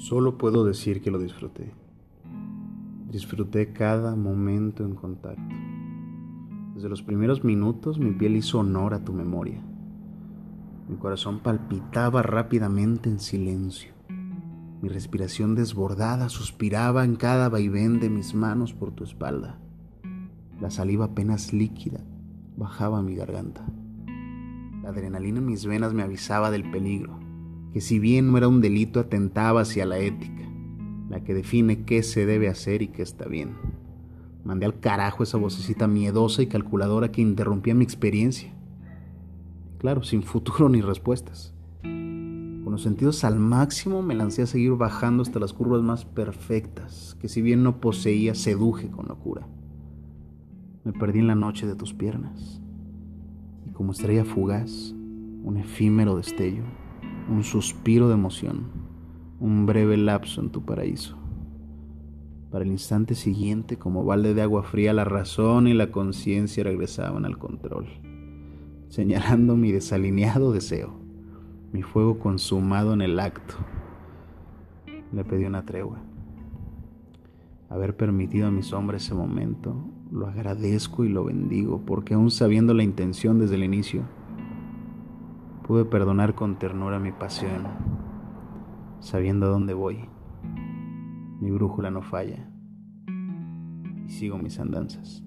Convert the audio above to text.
Solo puedo decir que lo disfruté. Disfruté cada momento en contacto. Desde los primeros minutos mi piel hizo honor a tu memoria. Mi corazón palpitaba rápidamente en silencio. Mi respiración desbordada suspiraba en cada vaivén de mis manos por tu espalda. La saliva apenas líquida bajaba mi garganta. La adrenalina en mis venas me avisaba del peligro que si bien no era un delito atentaba hacia la ética, la que define qué se debe hacer y qué está bien. Mandé al carajo esa vocecita miedosa y calculadora que interrumpía mi experiencia. Claro, sin futuro ni respuestas. Con los sentidos al máximo me lancé a seguir bajando hasta las curvas más perfectas, que si bien no poseía, seduje con locura. Me perdí en la noche de tus piernas, y como estrella fugaz, un efímero destello un suspiro de emoción, un breve lapso en tu paraíso. Para el instante siguiente, como balde de agua fría, la razón y la conciencia regresaban al control, señalando mi desalineado deseo, mi fuego consumado en el acto. Le pedí una tregua. Haber permitido a mis hombres ese momento, lo agradezco y lo bendigo, porque aún sabiendo la intención desde el inicio, Pude perdonar con ternura mi pasión, sabiendo a dónde voy. Mi brújula no falla y sigo mis andanzas.